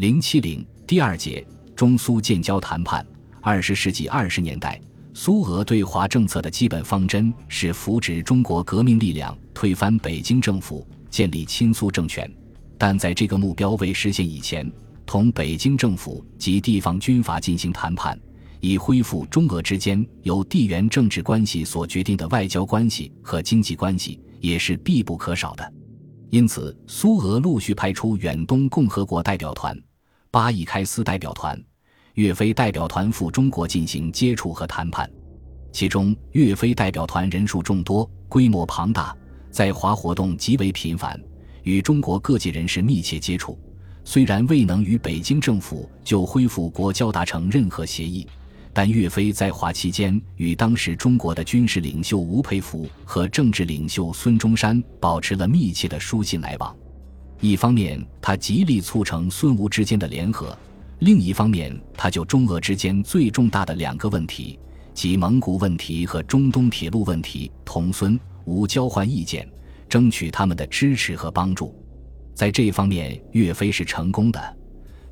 零七零第二节中苏建交谈判。二十世纪二十年代，苏俄对华政策的基本方针是扶植中国革命力量，推翻北京政府，建立亲苏政权。但在这个目标未实现以前，同北京政府及地方军阀进行谈判，以恢复中俄之间由地缘政治关系所决定的外交关系和经济关系，也是必不可少的。因此，苏俄陆续派出远东共和国代表团、巴以开斯代表团。岳飞代表团赴中国进行接触和谈判，其中岳飞代表团人数众多、规模庞大，在华活动极为频繁，与中国各界人士密切接触。虽然未能与北京政府就恢复国交达成任何协议，但岳飞在华期间与当时中国的军事领袖吴佩孚和政治领袖孙中山保持了密切的书信来往。一方面，他极力促成孙吴之间的联合。另一方面，他就中俄之间最重大的两个问题，即蒙古问题和中东铁路问题，同孙吴交换意见，争取他们的支持和帮助。在这方面，岳飞是成功的，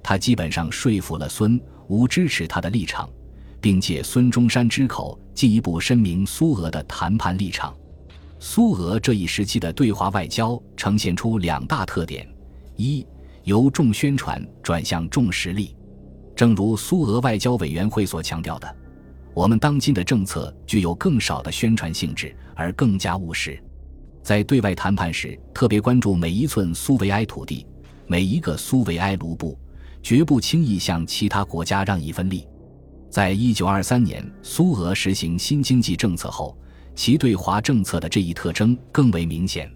他基本上说服了孙吴支持他的立场，并借孙中山之口进一步申明苏俄的谈判立场。苏俄这一时期的对华外交呈现出两大特点：一，由重宣传转向重实力。正如苏俄外交委员会所强调的，我们当今的政策具有更少的宣传性质，而更加务实。在对外谈判时，特别关注每一寸苏维埃土地，每一个苏维埃卢布，绝不轻易向其他国家让一分利。在一九二三年苏俄实行新经济政策后，其对华政策的这一特征更为明显。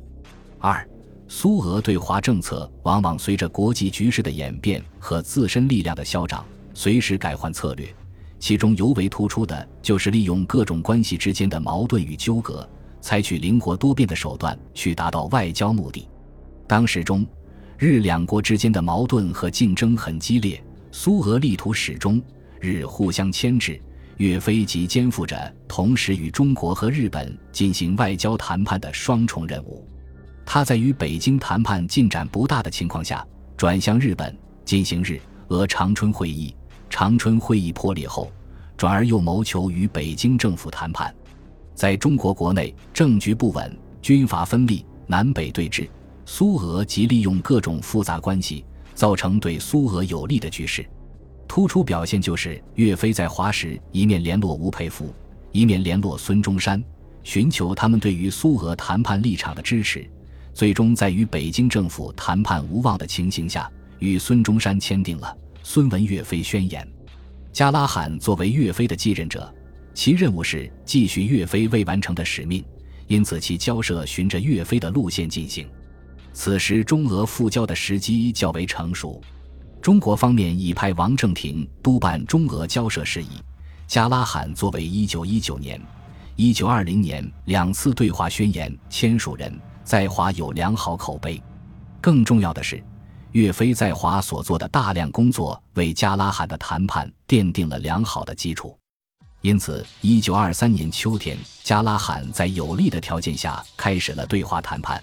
二。苏俄对华政策往往随着国际局势的演变和自身力量的消长，随时改换策略。其中尤为突出的就是利用各种关系之间的矛盾与纠葛，采取灵活多变的手段去达到外交目的。当时中日两国之间的矛盾和竞争很激烈，苏俄力图始终日互相牵制。岳飞即肩负着同时与中国和日本进行外交谈判的双重任务。他在与北京谈判进展不大的情况下，转向日本进行日俄长春会议。长春会议破裂后，转而又谋求与北京政府谈判。在中国国内政局不稳、军阀分立、南北对峙，苏俄即利用各种复杂关系，造成对苏俄有利的局势。突出表现就是岳飞在华时一面联络吴佩孚，一面联络孙中山，寻求他们对于苏俄谈判立场的支持。最终在与北京政府谈判无望的情形下，与孙中山签订了《孙文岳飞宣言》。加拉罕作为岳飞的继任者，其任务是继续岳飞未完成的使命，因此其交涉循着岳飞的路线进行。此时中俄复交的时机较为成熟，中国方面已派王正廷督办中俄交涉事宜，加拉罕作为1919年、1920年两次对华宣言签署人。在华有良好口碑，更重要的是，岳飞在华所做的大量工作为加拉罕的谈判奠定了良好的基础。因此，一九二三年秋天，加拉罕在有利的条件下开始了对华谈判。